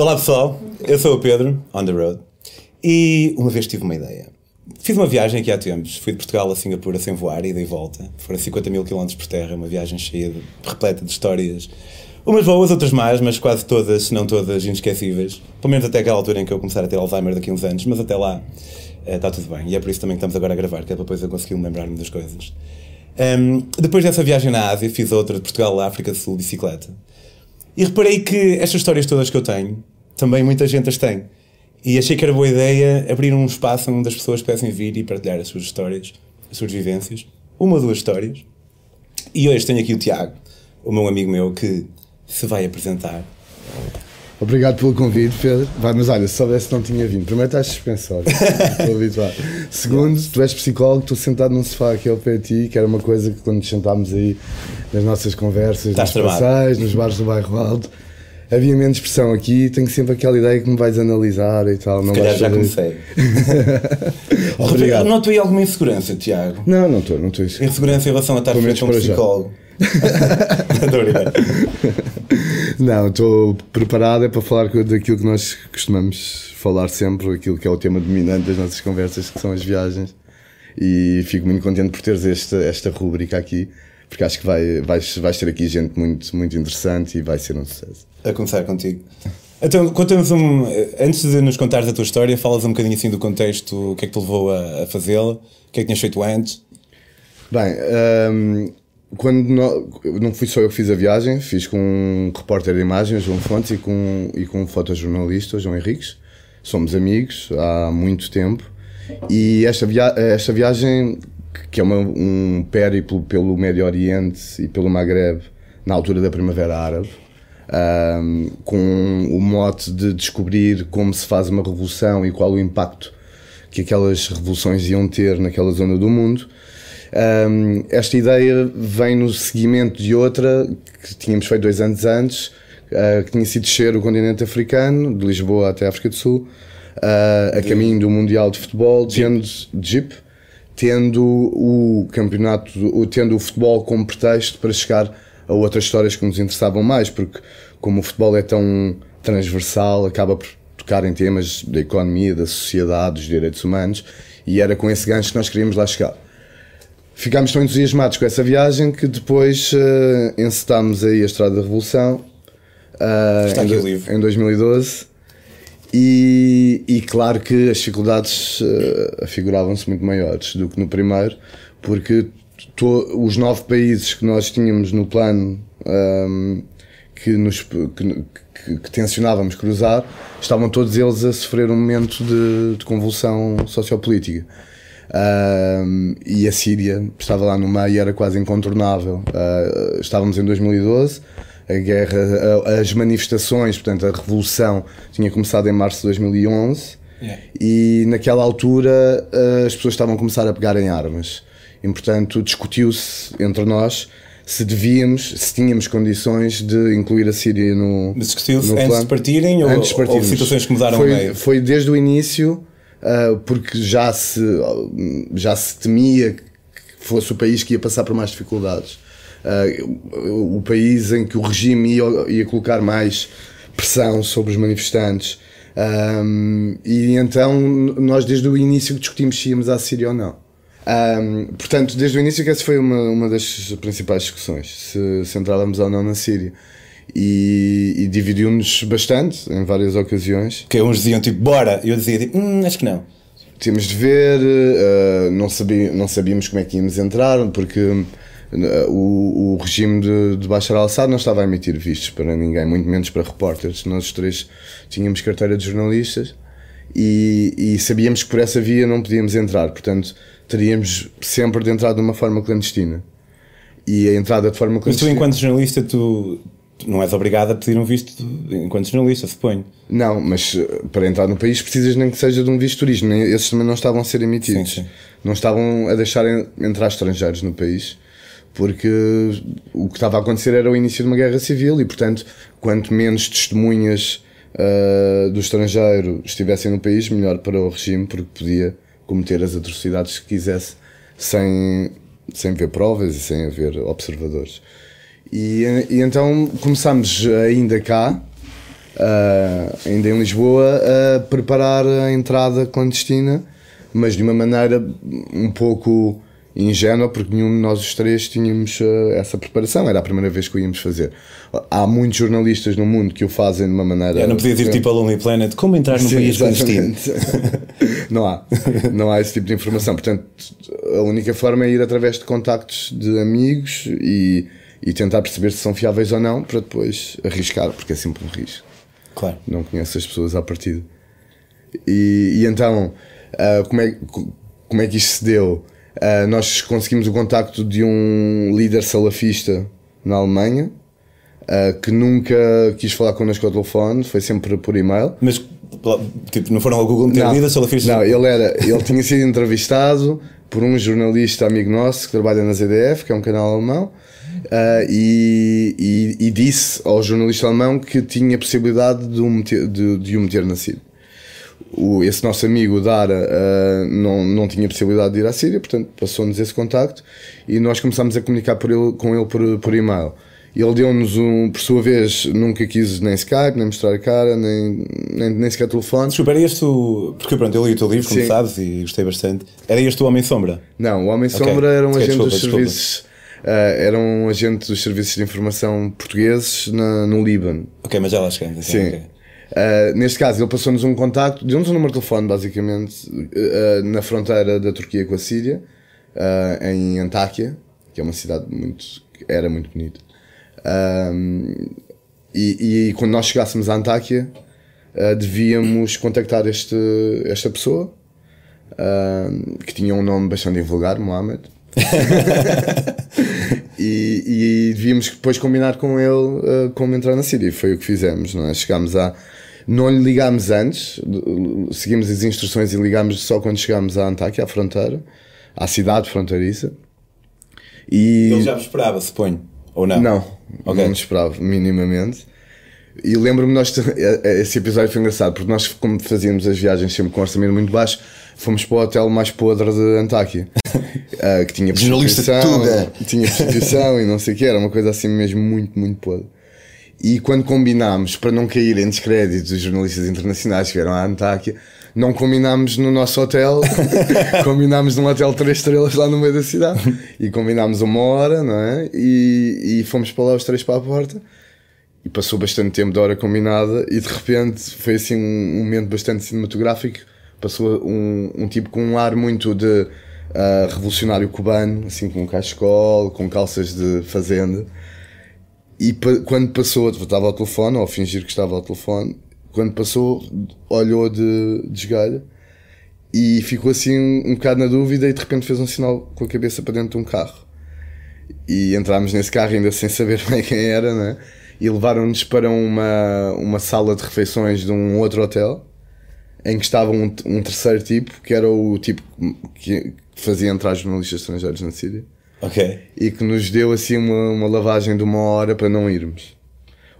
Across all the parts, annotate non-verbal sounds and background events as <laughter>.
Olá pessoal, eu sou o Pedro, on the road, e uma vez tive uma ideia. Fiz uma viagem aqui há tempos, fui de Portugal a Singapura sem voar, ida e volta. Foram 50 mil quilómetros por terra, uma viagem cheia de, repleta de histórias. Umas boas, outras más, mas quase todas, se não todas, inesquecíveis. Pelo menos até aquela altura em que eu começar a ter Alzheimer daqui a uns anos, mas até lá eh, está tudo bem. E é por isso também que estamos agora a gravar, que é para depois eu conseguir lembrar-me das coisas. Um, depois dessa viagem na Ásia, fiz outra de Portugal à África do Sul, bicicleta. E reparei que estas histórias todas que eu tenho, também muita gente as tem. E achei que era boa ideia abrir um espaço onde as pessoas pudessem vir e partilhar as suas histórias, as suas vivências. Uma ou duas histórias. E hoje tenho aqui o Tiago, o meu amigo meu, que se vai apresentar. Obrigado pelo convite, Pedro. Vai, mas olha, se soubesse não tinha vindo. Primeiro estás suspensório, <laughs> estou habituado. Segundo, tu és psicólogo, estou sentado num sofá aqui ao pé de ti, que era uma coisa que quando nos sentámos aí nas nossas conversas, Estás nos passeios, nos bares do bairro Alto, havia menos pressão aqui, tenho sempre aquela ideia que me vais analisar e tal. Não Se calhar já comecei. <laughs> Obrigado. Noto aí alguma insegurança, Tiago? Não, não estou, não estou isso. Insegurança em relação a estar frente a um psicólogo. <laughs> Estou. Não, estou preparado é para falar daquilo que nós costumamos falar sempre, aquilo que é o tema dominante das nossas conversas, que são as viagens. E fico muito contente por teres esta, esta rúbrica aqui, porque acho que vai, vais, vais ter aqui gente muito, muito interessante e vai ser um sucesso. A começar contigo. Então, conta-nos um. Antes de nos contares a tua história, falas um bocadinho assim do contexto, o que é que te levou a, a fazê-la, o que é que tinhas feito antes. Bem, hum, quando no- não fui só eu que fiz a viagem, fiz com um repórter de imagens, João Fontes, e com, e com um fotojornalista, João Henriques. Somos amigos há muito tempo. E esta, via esta viagem, que é uma, um périplo pelo Médio Oriente e pelo Maghreb, na altura da Primavera Árabe, hum, com o mote de descobrir como se faz uma revolução e qual o impacto que aquelas revoluções iam ter naquela zona do mundo. Um, esta ideia vem no seguimento de outra que tínhamos feito dois anos antes, uh, que tinha sido descer o continente africano, de Lisboa até a África do Sul, uh, a caminho do Mundial de Futebol, tendo Jeep, tendo o campeonato, tendo o futebol como pretexto para chegar a outras histórias que nos interessavam mais, porque como o futebol é tão transversal, acaba por tocar em temas da economia, da sociedade, dos direitos humanos, e era com esse gancho que nós queríamos lá chegar. Ficámos tão entusiasmados com essa viagem que depois uh, encetámos aí a Estrada da Revolução uh, em, do- em 2012 e, e claro que as dificuldades uh, afiguravam-se muito maiores do que no primeiro porque to- os nove países que nós tínhamos no plano um, que, nos, que, que, que tencionávamos cruzar estavam todos eles a sofrer um momento de, de convulsão sociopolítica e a Síria estava lá no meio e era quase incontornável. Uh, estávamos em 2012, a guerra, a- as manifestações, portanto, a revolução tinha começado em março de 2011 Yeah. e naquela altura uh, as pessoas estavam a começar a pegar em armas. E, portanto, discutiu-se entre nós se devíamos, se tínhamos condições de incluir a Síria no. Discutiu-se antes de partirem ou, Antes de ou situações que mudaram foi, meio? Foi desde o início, ah, porque já se, já se temia que fosse o país que ia passar por mais dificuldades. Ah, o, país em que o regime ia, ia colocar mais pressão sobre os manifestantes. Ahm, e então nós desde o início discutimos se íamos à Síria ou não. Ahm, portanto, desde o início que essa foi uma, uma das principais discussões, se, se entrávamos ou não na Síria. E, e dividiu-nos bastante em várias ocasiões. Que uns diziam tipo, bora, e eu dizia tipo, hum, acho que não. Tínhamos de ver, eh, não, sabia, não sabíamos como é que íamos entrar, porque eh, o, o regime de, de Bashar al-Assad não estava a emitir vistos para ninguém, muito menos para repórteres. Nós os três tínhamos carteira de jornalistas e, e sabíamos que por essa via não podíamos entrar, portanto teríamos sempre de entrar de uma forma clandestina. E a entrada de forma Mas tu, clandestina. enquanto jornalista, tu não és obrigado a pedir um visto enquanto jornalista, suponho. Não, mas eh, para entrar no país precisas nem que seja de um visto de turismo. Esses também não estavam a ser emitidos. Sim, sim. Não estavam a deixar en- entrar estrangeiros no país. Porque o que estava a acontecer era o início de uma guerra civil e, portanto, quanto menos testemunhas ah, do estrangeiro estivessem no país, melhor para o regime, porque podia cometer as atrocidades que quisesse sem, sem ver provas e sem haver observadores. E, e então começámos ainda cá uh, ainda em Lisboa, a preparar a entrada clandestina, mas de uma maneira um pouco ingênua, porque nenhum de nós os três tínhamos uh, essa preparação, era a primeira vez que o íamos fazer. Há muitos jornalistas no mundo que o fazem de uma maneira. É, não podia ir tipo a Lonely Planet, como entrar no Sim, país clandestino. <laughs> não há, não há esse tipo de informação. Portanto, a única forma é ir através de contactos de amigos e, e tentar perceber se são fiáveis ou não, para depois arriscar, porque é sempre um risco. Claro. Não conheço as pessoas à partida. E, e então, uh, como, é, como é que isto se deu? Uh, nós conseguimos o contacto de um líder salafista na Alemanha uh, que nunca quis falar connosco ao telefone, foi sempre por e-mail. Mas tipo, não foram ao Google meter líder salafista? Não, ele, era, ele tinha sido entrevistado por um jornalista amigo nosso que trabalha na ZDF, que é um canal alemão. Uh, e, e, e, disse ao jornalista alemão que tinha possibilidade de o meter, de, de o meter na Síria o, esse nosso amigo Dara uh, não, não tinha possibilidade de ir à Síria, portanto passou-nos esse contacto e nós começámos a comunicar por ele, com ele por, por e-mail. Ele deu-nos um, por sua vez, nunca quis nem Skype, nem mostrar a cara, nem, nem, nem sequer telefone. Desculpa, era este o. Porque pronto, eu li o teu livro, como Sim. sabes, e gostei bastante. Era este o Homem Sombra? Não, o Homem Sombra okay. era um okay, agente desculpa, dos desculpa. serviços. Uh, era um agente dos serviços de informação portugueses na, no Líbano. Ok, mas já lá chegamos. Sim. Okay. Uh, neste caso, ele passou-nos um contacto, deu-nos um número de telefone, basicamente, uh, na fronteira da Turquia com a Síria, uh, em Antáquia, que é uma cidade muito. era muito bonita. E, e, quando nós chegássemos a Antáquia, devíamos contactar este, esta pessoa, que tinha um nome bastante invulgar, Mohamed. <laughs> e, e, devíamos depois combinar com ele uh, como entrar na Síria. Foi o que fizemos. Não é? Chegámos a, não lhe ligámos antes, seguimos as instruções e ligámos só quando chegámos à Antáquia, à fronteira, à cidade fronteiriça. E... Ele já me esperava, suponho, ou não? Não, okay. não me esperava, minimamente. E lembro-me, nós, <laughs> esse episódio foi engraçado, porque nós, como fazíamos as viagens sempre com orçamento muito baixo, fomos para o hotel mais podre de Antáquia, <laughs> uh, que tinha prostituição, tinha prostituição e não sei o que, era uma coisa assim mesmo muito, muito podre. E quando combinámos, para não cair em descrédito dos jornalistas internacionais que vieram à Antáquia, não combinámos no nosso hotel, <laughs> combinámos num hotel três estrelas lá no meio da cidade. E combinámos uma hora, não é? E, e fomos para lá os três para a porta. E passou bastante tempo da hora combinada e de repente foi assim um momento bastante cinematográfico. Passou um, um tipo com um ar muito de uh, revolucionário cubano, assim com cachecol, com calças de fazenda e quando passou, estava ao telefone, ou fingir que estava ao telefone, quando passou, olhou de, de esgalho e ficou assim um, um bocado na dúvida e de repente fez um sinal com a cabeça para dentro de um carro. E entrámos nesse carro ainda sem saber <laughs> bem quem era, né? E levaram-nos para uma, uma sala de refeições de um outro hotel em que estava um, um terceiro tipo, que era o tipo que fazia entrar jornalistas estrangeiros na Síria Ok. E que nos deu assim uma, uma lavagem de uma hora para não irmos.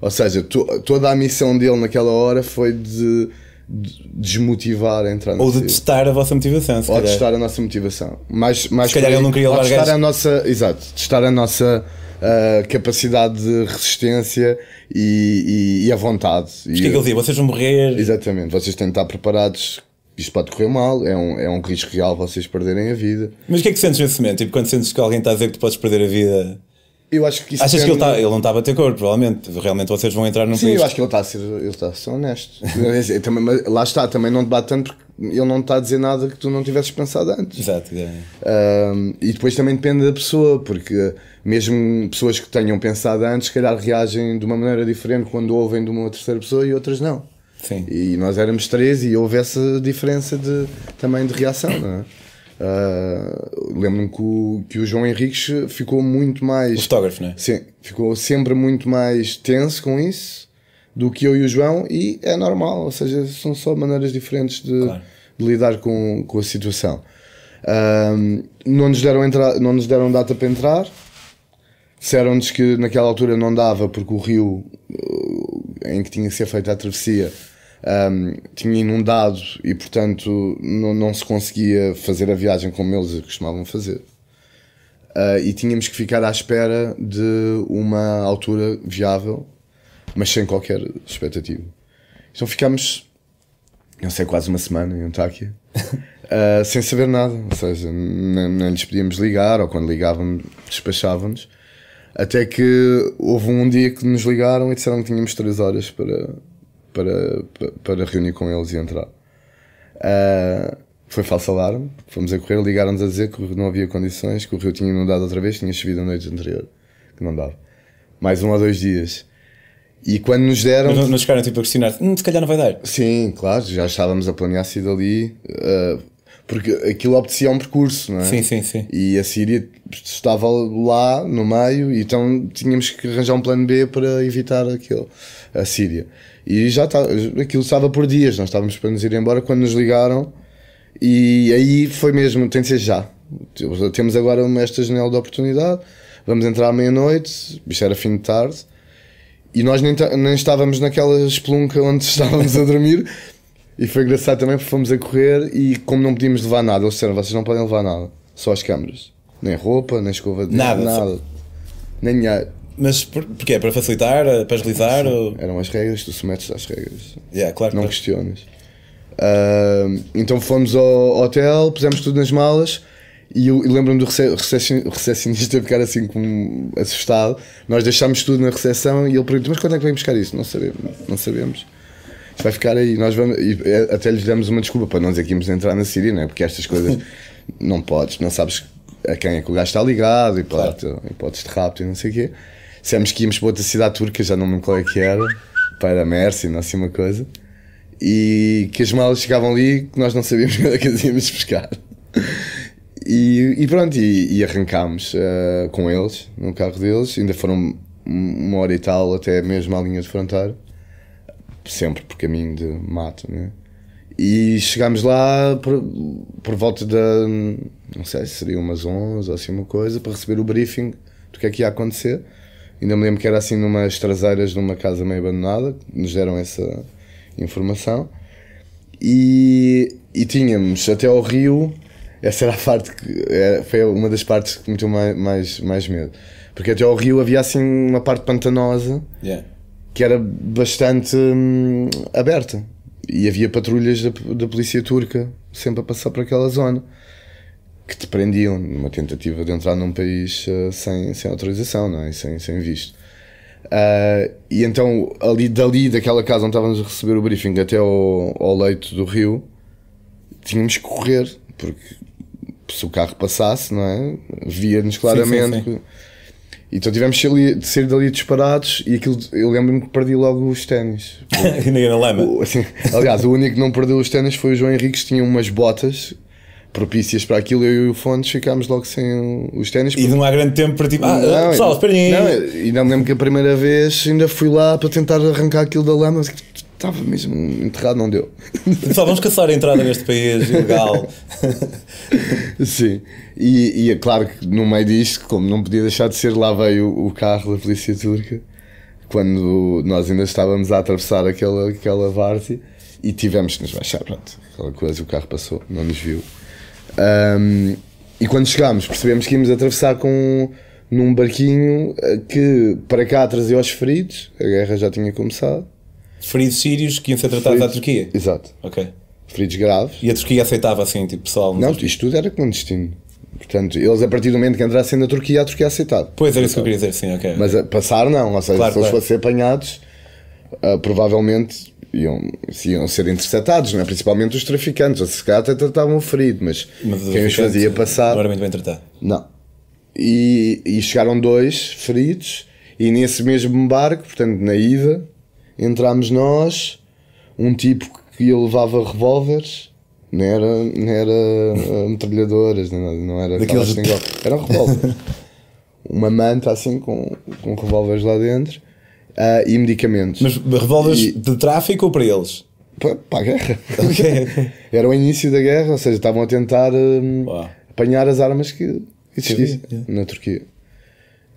Ou seja, to, toda a missão dele naquela hora foi de, de desmotivar a entrar na Ou de testar a vossa motivação, Ou calhar. testar a nossa motivação. Mais, mais se calhar ele não queria levar testar a nossa, Exato, testar a nossa uh, capacidade de resistência e, e, e a vontade. Mas o que é que ele dizia? Vocês vão morrer. Exatamente, vocês têm de estar preparados isto pode correr mal, é um, é um risco real vocês perderem a vida. Mas o que é que sentes nesse momento? Tipo, quando sentes que alguém está a dizer que tu podes perder a vida? Eu acho que isso Achas que ele, está, ele não está a bater cor, provavelmente. Realmente vocês vão entrar num Sim, eu acho que ele está a ser, ele está a ser honesto. <laughs> também, lá está, também não debate tanto porque ele não está a dizer nada que tu não tivesses pensado antes. Exato. É. Um, e depois também depende da pessoa, porque mesmo pessoas que tenham pensado antes, se calhar reagem de uma maneira diferente quando ouvem de uma terceira pessoa e outras não. Sim. E nós éramos três e houve essa diferença de, também de reação, não é? Uh, Lembro-me que o, que o João Henriques ficou muito mais. O fotógrafo, não é? Sim, ficou sempre muito mais tenso com isso do que eu e o João, e é normal, ou seja, são só maneiras diferentes de, claro. de lidar com, com a situação. Uh, não, nos deram entrar, não nos deram data para entrar, disseram-nos que naquela altura não dava porque o rio em que tinha que ser feita a travessia um, tinha inundado e, portanto, não, não se conseguia fazer a viagem como eles costumavam fazer. Uh, e tínhamos que ficar à espera de uma altura viável, mas sem qualquer expectativa. Então ficámos, não sei, quase uma semana em Antáquia, uh, <laughs> sem saber nada. Ou seja, nem, nem lhes podíamos ligar, ou quando ligávamos, despachávamos. Até que houve um dia que nos ligaram e disseram que tínhamos 3 horas para, para, para, para reunir com eles e entrar. Uh, foi falso alarme, fomos a correr, ligaram-nos a dizer que não havia condições, que o rio tinha inundado outra vez, tinha chovido a noite anterior, que não dava. Mais um ou dois dias. E quando nos deram. Mas não, não chegaram tipo a questionar hum, se calhar não vai dar. Sim, claro, já estávamos a planear sair dali, uh, porque aquilo obedecia a um percurso, não é? Sim, sim, sim. E a Síria estava lá no meio, então tínhamos que arranjar um plano B para evitar aquilo, a Síria. E já está, aquilo estava por dias, nós estávamos para nos ir embora quando nos ligaram, e aí foi mesmo, tem de ser já. Temos agora esta janela de oportunidade, vamos entrar à meia-noite, isto era fim de tarde e nós nem, nem estávamos naquela espelunca onde <laughs> estávamos a dormir. E foi engraçado também porque fomos a correr e como não podíamos levar nada, eles disseram, vocês não podem levar nada, só as câmaras. Nem roupa, nem escova de nada. nada. Nem dinheiro. Mas por, porque é para facilitar, para agilizar? Ou... Eram as regras, tu sometes às regras. Yeah, claro, não claro. questionas. Uh, então fomos ao hotel, pusemos tudo nas malas e eu, eu lembro-me do recepcionista ficar assim como assustado. Nós deixámos tudo na recepção e ele perguntou: Mas quando é que vem buscar isso? Não sabemos. Não sabemos. Vai ficar aí. Nós vamos, até lhes demos uma desculpa para não dizer que íamos entrar na Síria, não é? Porque estas coisas <laughs> não podes, não sabes a quem é que o gajo está ligado, e claro. hipóteses de rapto e não sei o quê. Dissemos que íamos para outra cidade turca, já não me lembro qual é que era, para Mersin, não assim uma coisa. E que as malas chegavam ali que nós não sabíamos <laughs> quando é que as íamos buscar. E, e pronto, e, e arrancámos uh, com eles, no carro deles, ainda foram uma hora e tal até mesmo à linha de fronteira, sempre por caminho de mato, né? E chegámos lá por, por volta da, não sei se seria umas 11 ou assim uma coisa, para receber o briefing do que é que ia acontecer. Ainda me lembro que era assim numas traseiras de uma casa meio abandonada, nos deram essa informação. E, e tínhamos até ao rio essa era a parte que é, foi uma das partes que me deu mais, mais, mais medo. Porque até ao rio havia assim uma parte pantanosa yeah. Que era bastante hum, aberta. E havia patrulhas da, da polícia turca sempre a passar por aquela zona que te prendiam numa tentativa de entrar num país uh, sem, sem autorização, não é? sem, sem visto. Uh, e então, ali dali, daquela casa onde estávamos a receber o briefing até ao, ao leito do rio, tínhamos que correr, porque se o carro passasse, não é? Via-nos claramente. Sim, sim, sim. Então tivemos de sair dali disparados e aquilo, eu lembro-me que perdi logo os ténis. <laughs> Ninguém na lama. Assim, aliás, o único que não perdeu os ténis foi o João Henriques, tinha umas botas propícias para aquilo, eu e o Fontes ficámos logo sem os ténis. E não há grande tempo para tipo, ah, não, pessoal, esperem aí. e não me lembro que a primeira vez ainda fui lá para tentar arrancar aquilo da lama, estava mesmo enterrado, não deu. <laughs> Pessoal, vamos caçar a entrada neste país ilegal. <laughs> Sim, e, e, é claro que no meio disto, como não podia deixar de ser, lá veio o carro da polícia turca, quando nós ainda estávamos a atravessar aquela, aquela várzea e tivemos que nos baixar, pronto, aquela coisa, o carro passou, não nos viu. Um, e quando chegámos, percebemos que íamos atravessar com num barquinho que para cá trazia os feridos, a guerra já tinha começado feridos sírios que iam ser tratados feridos, à Turquia. Exato. Ok. Feridos graves. E a Turquia aceitava assim, tipo, pessoal? Não, isto tudo era clandestino. Portanto, eles a partir do momento que entrassem na Turquia, a Turquia aceitava. Pois era isso que eu queria dizer, sim, ok. Mas a passar não, ou seja, claro, se eles claro. fossem apanhados, uh, provavelmente iam, iam ser interceptados, não é? principalmente os traficantes, se calhar até tratavam o ferido, mas, mas quem os fazia passar. Não era muito bem tratado. Não. E, e chegaram dois feridos, e nesse mesmo barco, portanto, na ida, entramos nós, um tipo que levava revólveres, não era, não era uh, metralhadoras, não, não era Daqueles... era um revólver. <laughs> Uma manta assim com, com revólveres lá dentro uh, e medicamentos. Mas revólveres e... de tráfico ou para eles? Para, para a guerra. Okay. <laughs> era o início da guerra, ou seja, estavam a tentar um, apanhar as armas que existiam na Turquia.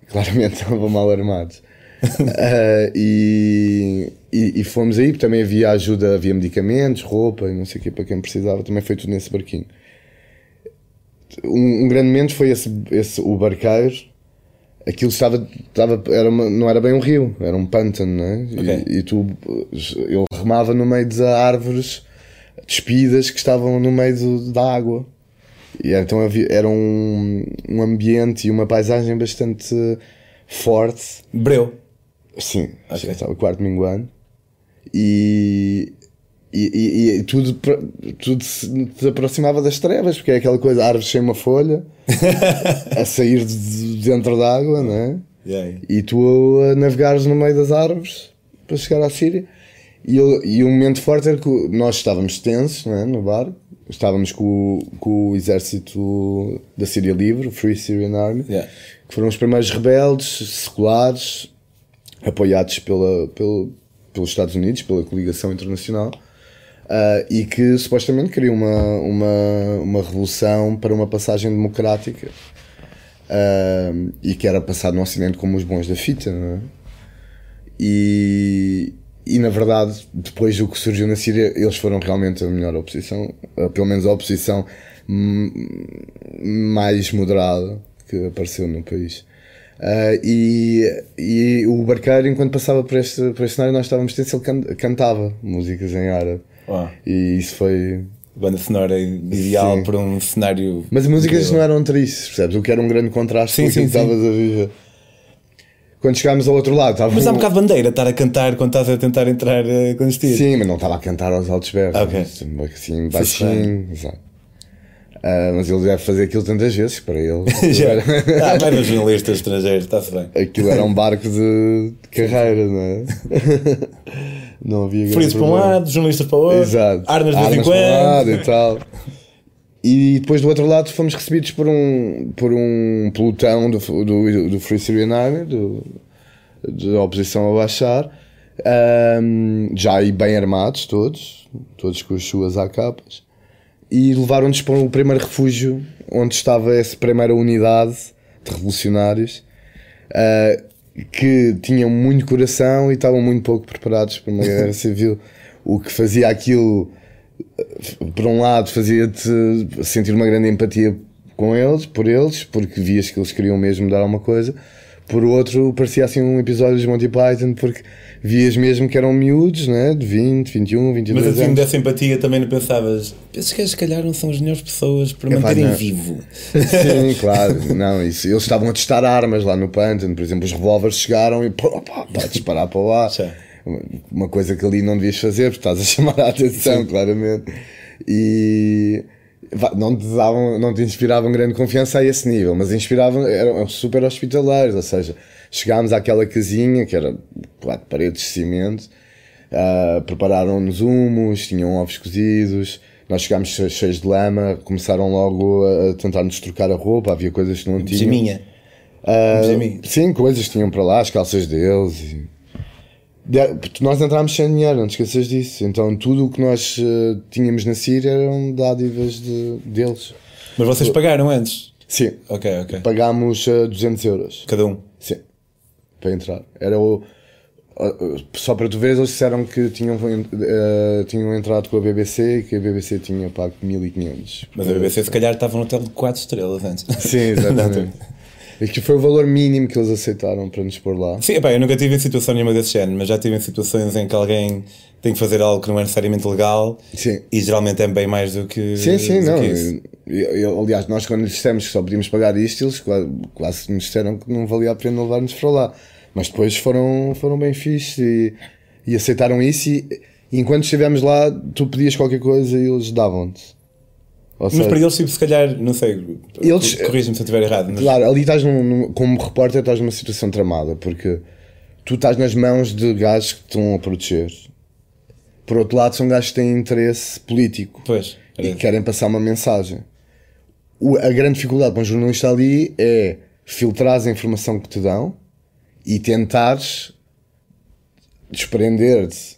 Claramente estavam mal armados uh, <laughs> e, e, e, fomos aí, também havia ajuda, havia medicamentos, roupa e não sei o que para quem precisava, também foi tudo nesse barquinho. Um, um grande momento foi esse, esse, o barqueiro aquilo estava, estava era uma- não era bem um rio, era um pântano, é? Ok. E, e tu, eu remava no meio de árvores despidas que estavam no meio do- da água. E então havia, era um, um ambiente e uma paisagem bastante forte. Breu. Sim, acho que estava quarto minguano. E, e, e, e tudo, tudo se te aproximava das trevas, porque é aquela coisa, árvores sem uma folha, <laughs> a sair de de dentro da água, não é? Yeah, yeah. E tu a navegares no meio das árvores para chegar à Síria. E, eu, e o momento forte era que nós estávamos tensos não é, no barco, estávamos com, o- com o exército da Síria Livre, o Free Syrian Army, Yeah. que foram os primeiros rebeldes seculares apoiados pela, pelo, pelos Estados Unidos, pela coligação internacional, ah, e que supostamente queriam uma, uma, uma revolução para uma passagem democrática ah, e que era passado no Ocidente como os bons da fita, não é? E, e na verdade, depois do que surgiu na Síria, eles foram realmente a melhor oposição, ah, pelo menos a oposição mais moderada que apareceu no país. Ah, e, e o barqueiro, enquanto passava por este, por este cenário, nós estávamos tensos, ele can- cantava músicas em árabe. Uau. E isso foi. Banda sonora ideal Sim. para um cenário. Mas as músicas incrível. não eram tristes, percebes? O que era um grande contraste Sim, com sim, que estavas a viver. Quando chegámos ao outro lado, estava Mas há um bocado de bandeira estar a cantar quando estás a tentar entrar uh, clandestino. Sim, mas não estava a cantar aos altos berros. Ok. Assim, baixinho. Exato. Ah, mas ele deve fazer aquilo tantas vezes para ele. <laughs> Já. Ah, vai nos jornalistas estrangeiros, está-se bem. Aquilo era um barco de carreira, não é? <laughs> Não havia Fritos para um lado, jornalistas para o outro, Exato. armas de vez em um quando. e tal. E depois do outro lado fomos recebidos por um, por um pelotão do, do, do Free Syrian Army, do, da oposição a Bashar, ahm, já aí bem armados todos, todos com as suas AKs, e levaram-nos para o primeiro refúgio onde estava essa primeira unidade de revolucionários ah, que tinham muito coração e estavam muito pouco preparados para uma guerra <laughs> civil. O que fazia aquilo, por um lado, fazia-te sentir uma grande empatia com eles, por eles, porque vias que eles queriam mesmo dar alguma coisa. Por outro, parecia assim um episódio de Monty Python, porque vias mesmo que eram miúdos, né? de 20, 21, 22 Mas assim anos. dessa empatia também não pensavas. Esses gajos se calhar não são as melhores pessoas para Epá, manterem não. vivo. Sim, <laughs> claro, não, isso. Eles estavam a testar armas lá no pântano, por exemplo, os revólveres chegaram e pá, pá, pá, disparar para lá. Sim. Uma coisa que ali não devias fazer, porque estás a chamar a atenção, claramente. E não te davam, não te inspiravam grande confiança a esse nível, mas inspiravam, eram super hospitaleiros, ou seja, chegámos àquela casinha que era quatro paredes de cimento, ah, prepararam-nos humos, tinham ovos cozidos, nós chegámos che- cheios de lama, começaram logo a, tentar-nos trocar a roupa, havia coisas que não tinham. Pijaminha. Pijaminha. sim, coisas que tinham para lá, as calças deles. E... Nós entrámos sem dinheiro, não te esqueças disso. Então tudo o que nós eh, tínhamos na Síria eram dádivas de, deles. Mas vocês pagaram antes? Sim, Ok, ok. pagámos eh, 200 euros. Cada um. Sim, para entrar. Era o. uh, Só para tu veres, eles disseram que tinham, eh, tinham entrado com a BBC e que a BBC tinha pago 1500. Mas a BBC se calhar estava no hotel de 4 estrelas antes. Sim, exatamente. <laughs> e que foi o valor mínimo que eles aceitaram para nos pôr lá. Sim, epá, eu nunca tive em situação nenhuma desse género, mas já tive em situações em que alguém tem que fazer algo que não é necessariamente legal Sim. e geralmente é bem mais do que. Sim, sim, não. Eu- eu- aliás, nós quando lhes dissemos que só podíamos pagar isto, eles quase, quase nos disseram que não valia a pena levar-nos para lá. Mas depois foram, foram bem fixes e, e aceitaram isso. E, e enquanto estivemos lá, tu pedias qualquer coisa e eles davam-te. Mas seja, para eles, tipo, se calhar, não sei, Eles- corrija-me se eu estiver errado, mas Claro, ali estás num, num- como repórter estás numa situação tramada, porque tu estás nas mãos de gajos que te estão a proteger. Por outro lado, são gajos que têm interesse político pois, era e querem passar uma mensagem. O- a grande dificuldade para um jornalista ali é filtrar a informação que te dão e tentares desprender-te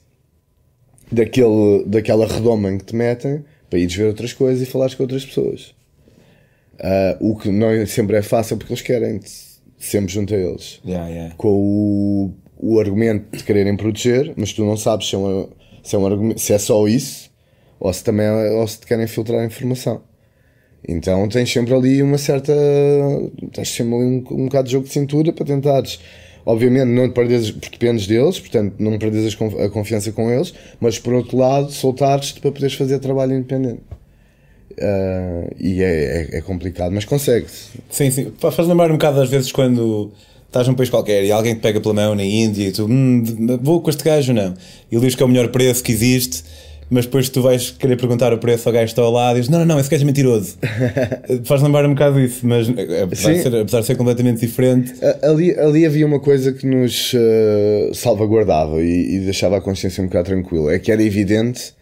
daquele, daquela redoma em que te metem para ires ver outras coisas e falares com outras pessoas. Ah, o que não sempre é fácil porque eles querem-te sempre junto a eles. Yeah, yeah. Com o, o argumento de quererem proteger, mas tu não sabes se é, um, se é, um argumento, se é só isso ou se também é- ou se te querem filtrar a informação. Então tens sempre ali uma certa. tens sempre ali um, um bocado de jogo de cintura para tentares. Obviamente não perdes, porque dependes deles, portanto não perdes a confiança com eles, mas por outro lado soltares-te para poderes fazer trabalho independente. Uh, e é, é, é, complicado, mas consegue-se. Sim, sim. Faz lembrar um bocado às vezes quando estás num país qualquer e alguém te pega pela mão na Índia e tu hum, vou com este gajo não? E diz que é o melhor preço que existe, mas depois tu vais querer perguntar o preço ao gajo que está ao lado e diz: Não, não, não, esse gajo é mentiroso. <laughs> Faz lembrar um bocado isso, mas é, apesar de, ser, apesar de, ser, completamente diferente. Ali, ali havia uma coisa que nos uh, salvaguardava e, e deixava a consciência um bocado tranquila: é que era evidente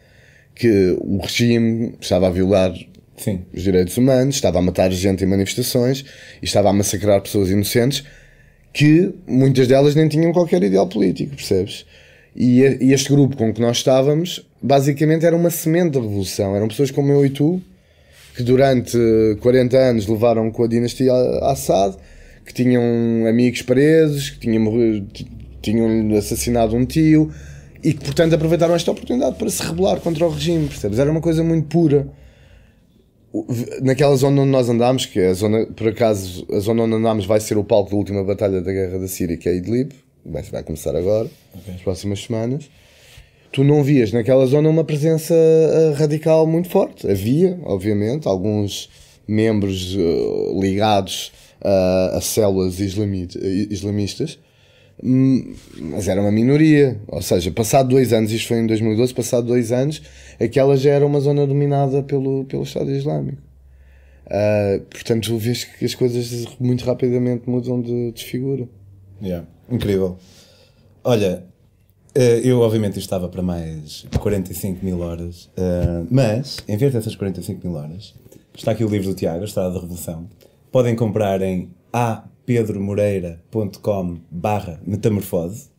que o regime estava a violar Sim. os direitos humanos, estava a matar gente em manifestações e estava a massacrar pessoas inocentes que muitas delas nem tinham qualquer ideal político, percebes? E, e este grupo com que nós estávamos basicamente era uma semente da revolução. Eram pessoas como eu e tu que durante 40 anos levaram com a dinastia Assad, que tinham amigos presos, que tinham, tinham assassinado um tio e que, portanto, aproveitaram esta oportunidade para se rebelar contra o regime, percebes? Era uma coisa muito pura. Naquela zona onde nós andámos, que é a zona, por acaso, a zona onde andámos vai ser o palco da última batalha da guerra da Síria, que é Idlib, vai, vai começar agora, okay. nas próximas semanas. Tu não vias naquela zona uma presença uh, radical muito forte. Havia, obviamente, alguns membros uh, ligados uh, a células islamistas, Hum, mas era uma minoria. Ou seja, passado dois anos, isto foi em 2012, passado dois anos, aquela já era uma zona dominada pelo, pelo Estado Islâmico. Uh, portanto, vês que as coisas muito rapidamente mudam de desfigura. Yeah. Incrível. Olha, eh, eu obviamente estava para mais 45 mil horas, uh, mas em vez dessas 45 mil horas, está aqui o livro do Tiago, A Estrada da Revolução. Podem comprar em A pedromoreira.com barra metamorfose.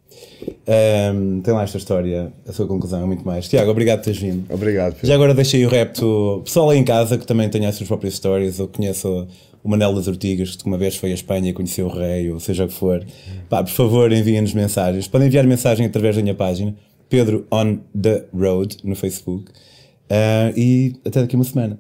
Um, tem lá esta história, a sua conclusão é muito mais. Tiago, obrigado por teres vindo. Obrigado. Pedro. Já agora deixei o repto pessoal aí em casa que também tenha as suas próprias histórias, ou conheço o Manel das Ortigas, que uma vez foi à Espanha e conheceu o rei, ou seja o que for. Pá, por favor, enviem-nos mensagens. Podem enviar mensagem através da minha página, Pedro on the Road, no Facebook. Uh, e até daqui uma semana.